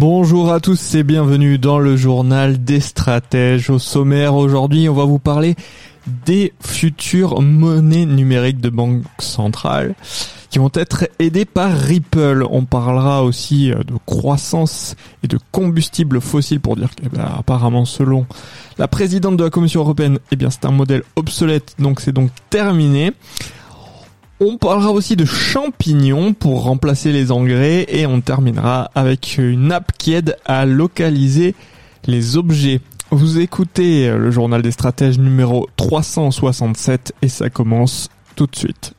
Bonjour à tous et bienvenue dans le journal des stratèges. Au sommaire aujourd'hui, on va vous parler des futures monnaies numériques de banque centrale qui vont être aidées par Ripple. On parlera aussi euh, de croissance et de combustibles fossiles pour dire que bah, apparemment selon la présidente de la Commission européenne, eh bien c'est un modèle obsolète donc c'est donc terminé. On parlera aussi de champignons pour remplacer les engrais et on terminera avec une app qui aide à localiser les objets. Vous écoutez le journal des stratèges numéro 367 et ça commence tout de suite.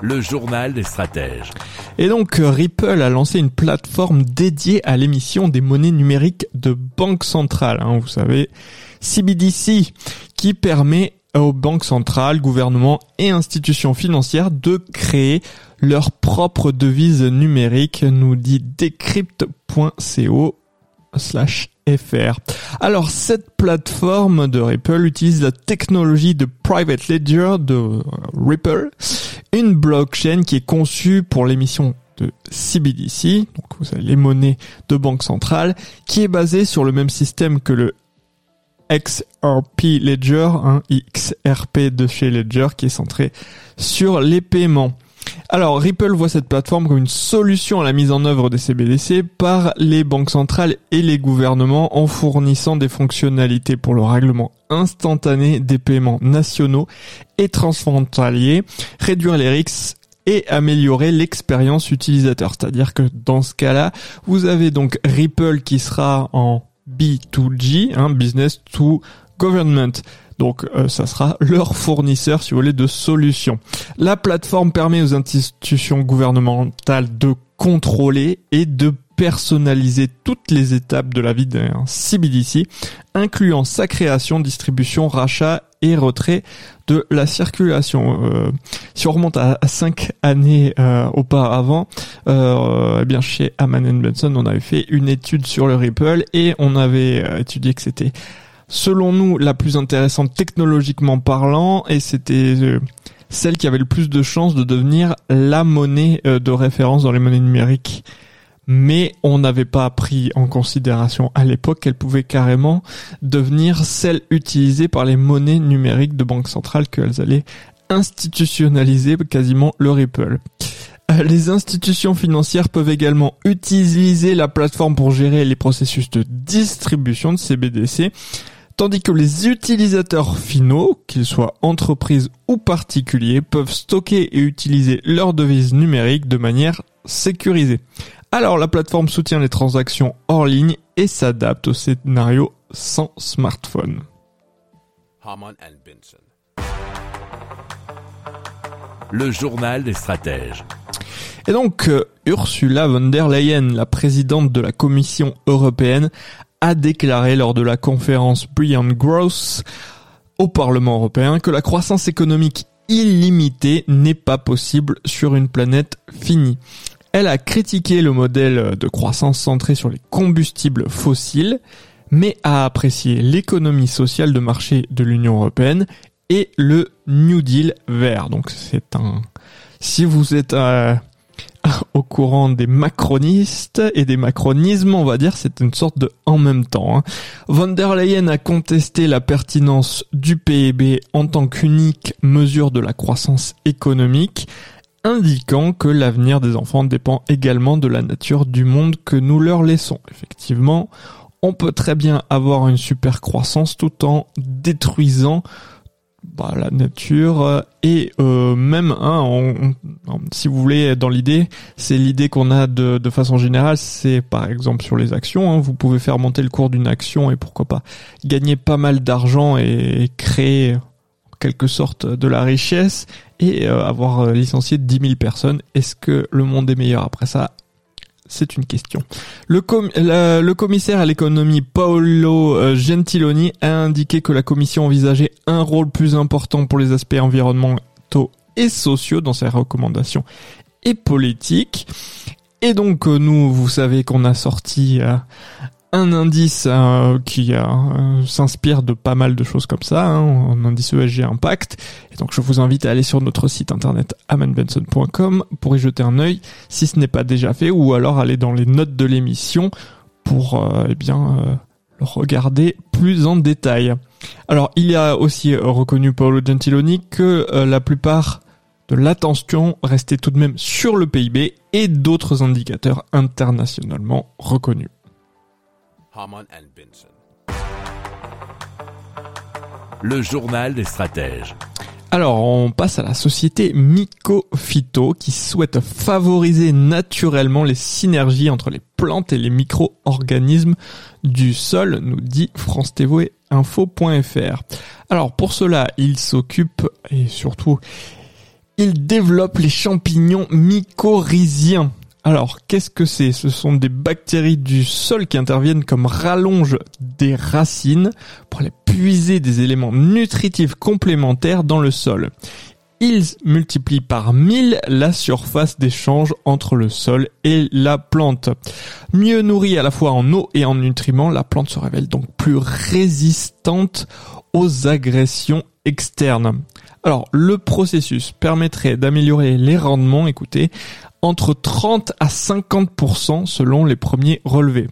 Le journal des stratèges. Et donc Ripple a lancé une plateforme dédiée à l'émission des monnaies numériques de banque centrale, hein, vous savez, CBDC, qui permet aux banques centrales, gouvernements et institutions financières de créer leur propre devise numérique, nous dit decrypt.co slash Alors cette plateforme de Ripple utilise la technologie de Private Ledger de Ripple, une blockchain qui est conçue pour l'émission de CBDC, donc vous avez les monnaies de banque centrale, qui est basée sur le même système que le XRP Ledger, un XRP de chez Ledger qui est centré sur les paiements. Alors Ripple voit cette plateforme comme une solution à la mise en œuvre des CBDC par les banques centrales et les gouvernements en fournissant des fonctionnalités pour le règlement instantané des paiements nationaux et transfrontaliers, réduire les risques et améliorer l'expérience utilisateur. C'est-à-dire que dans ce cas-là, vous avez donc Ripple qui sera en B2G, hein, business to government. Donc euh, ça sera leur fournisseur, si vous voulez, de solutions. La plateforme permet aux institutions gouvernementales de contrôler et de personnaliser toutes les étapes de la vie d'un CBDC, incluant sa création, distribution, rachat et retrait de la circulation. Euh, si on remonte à, cinq années euh, auparavant, euh, eh bien chez Aman Benson, on avait fait une étude sur le Ripple et on avait étudié que c'était selon nous la plus intéressante technologiquement parlant et c'était euh, celle qui avait le plus de chances de devenir la monnaie euh, de référence dans les monnaies numériques. Mais on n'avait pas pris en considération à l'époque qu'elle pouvait carrément devenir celle utilisée par les monnaies numériques de banque centrale qu'elles allaient institutionnaliser quasiment le Ripple. Euh, les institutions financières peuvent également utiliser la plateforme pour gérer les processus de distribution de CBDC tandis que les utilisateurs finaux, qu'ils soient entreprises ou particuliers, peuvent stocker et utiliser leurs devises numériques de manière sécurisée. Alors la plateforme soutient les transactions hors ligne et s'adapte au scénario sans smartphone. Le journal des stratèges. Et donc, euh, Ursula von der Leyen, la présidente de la Commission européenne, a déclaré lors de la conférence Beyond Growth au Parlement européen que la croissance économique illimitée n'est pas possible sur une planète finie. Elle a critiqué le modèle de croissance centré sur les combustibles fossiles, mais a apprécié l'économie sociale de marché de l'Union européenne et le New Deal vert. Donc c'est un... Si vous êtes euh, au courant des macronistes et des macronismes, on va dire, c'est une sorte de en même temps. Hein. Von der Leyen a contesté la pertinence du PIB en tant qu'unique mesure de la croissance économique, indiquant que l'avenir des enfants dépend également de la nature du monde que nous leur laissons. Effectivement, on peut très bien avoir une super croissance tout en détruisant bah, la nature euh, et euh, même hein, si vous voulez dans l'idée c'est l'idée qu'on a de, de façon générale c'est par exemple sur les actions hein, vous pouvez faire monter le cours d'une action et pourquoi pas gagner pas mal d'argent et créer en quelque sorte de la richesse et euh, avoir licencié 10 000 personnes. Est-ce que le monde est meilleur après ça? C'est une question. Le, commissaire à l'économie Paolo euh, Gentiloni a indiqué que la commission envisageait un rôle plus important pour les aspects environnementaux et sociaux dans ses recommandations et politiques. Et donc euh, nous, vous savez qu'on a sorti euh, un indice euh, qui euh, s'inspire de pas mal de choses comme ça, hein, un indice ESG Impact. Et donc je vous invite à aller sur notre site internet amanbenson.com pour y jeter un œil si ce n'est pas déjà fait, ou alors aller dans les notes de l'émission pour euh, eh bien euh, le regarder plus en détail. Alors il y a aussi reconnu Paolo Gentiloni que la plupart de l'attention restait tout de même sur le PIB et d'autres indicateurs internationalement reconnus. Hamann and Benson. Le journal des stratèges. Alors, on passe à la société Mycophyto qui souhaite favoriser naturellement les synergies entre les plantes et les micro-organismes du sol, nous dit France TV Info.fr. Alors, pour cela, il s'occupe et surtout, il développe les champignons mycorhiziens. Alors, qu'est-ce que c'est? Ce sont des bactéries du sol qui interviennent comme rallonge des racines pour aller puiser des éléments nutritifs complémentaires dans le sol. Ils multiplient par mille la surface d'échange entre le sol et la plante. Mieux nourrie à la fois en eau et en nutriments, la plante se révèle donc plus résistante aux agressions externes. Alors, le processus permettrait d'améliorer les rendements, écoutez, entre 30 à 50% selon les premiers relevés.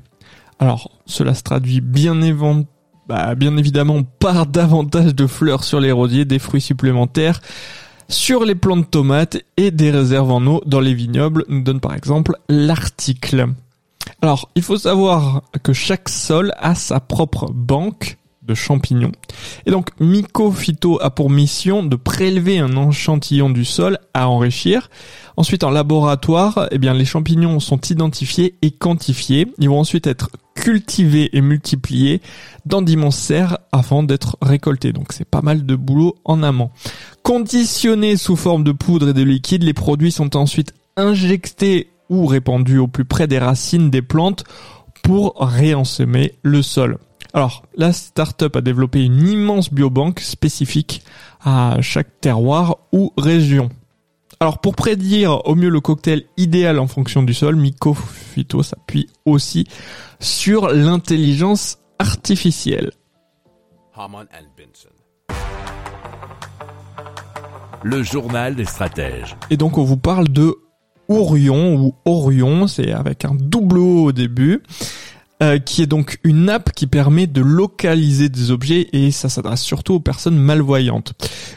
Alors, cela se traduit bien, bah, évidemment par davantage de fleurs sur les rosiers, des fruits supplémentaires sur les plants de tomates et des réserves en eau dans les vignobles, nous donne par exemple l'article. Alors, il faut savoir que chaque sol a sa propre banque de champignons. Et donc, Mycophyto a pour mission de prélever un échantillon du sol à enrichir. Ensuite, en laboratoire, eh bien, les champignons sont identifiés et quantifiés. Ils vont ensuite être cultivés et multipliés dans d'immenses serres avant d'être récoltés. Donc, c'est pas mal de boulot en amont. Conditionnés sous forme de poudre et de liquide, les produits sont ensuite injectés ou répandus au plus près des racines des plantes pour réensemer le sol. Alors, la startup a développé une immense biobanque spécifique à chaque terroir ou région. Alors, pour prédire au mieux le cocktail idéal en fonction du sol, Mycophyto s'appuie aussi sur l'intelligence artificielle. Le journal des stratèges. Et donc, on vous parle de Orion ou Orion, c'est avec un double O au début. Euh, qui est donc une app qui permet de localiser des objets et ça s'adresse surtout aux personnes malvoyantes.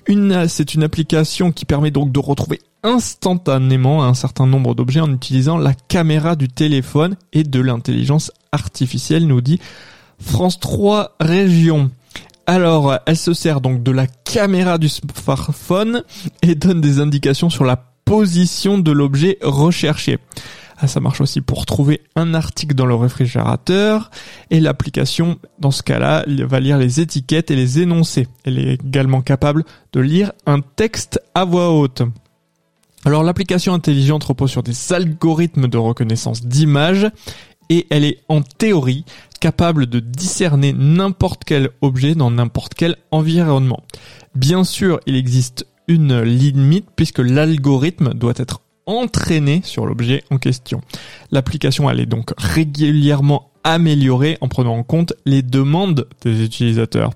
Une, c'est une application qui permet donc de retrouver instantanément un certain nombre d'objets en utilisant la caméra du téléphone et de l'intelligence artificielle, nous dit France 3 Région. Alors, elle se sert donc de la caméra du smartphone et donne des indications sur la position de l'objet recherché. Ah, ça marche aussi pour trouver un article dans le réfrigérateur et l'application, dans ce cas-là, va lire les étiquettes et les énoncés. Elle est également capable de lire un texte à voix haute. Alors l'application intelligente repose sur des algorithmes de reconnaissance d'images et elle est en théorie capable de discerner n'importe quel objet dans n'importe quel environnement. Bien sûr, il existe une limite puisque l'algorithme doit être entraîné sur l'objet en question. L'application elle est donc régulièrement améliorée en prenant en compte les demandes des utilisateurs.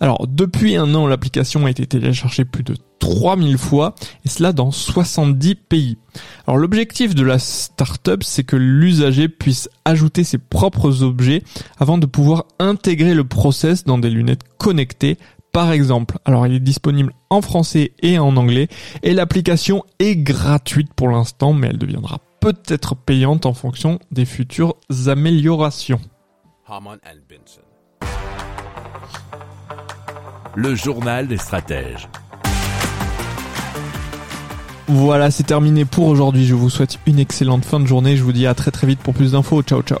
Alors depuis un an, l'application a été téléchargée plus de 3000 fois et cela dans 70 pays. Alors l'objectif de la startup, c'est que l'usager puisse ajouter ses propres objets avant de pouvoir intégrer le process dans des lunettes connectées par exemple. Alors il est disponible en français et en anglais et l'application est gratuite pour l'instant mais elle deviendra peut-être payante en fonction des futures améliorations. Le journal des stratèges. Voilà, c'est terminé pour aujourd'hui. Je vous souhaite une excellente fin de journée. Je vous dis à très très vite pour plus d'infos. Ciao ciao.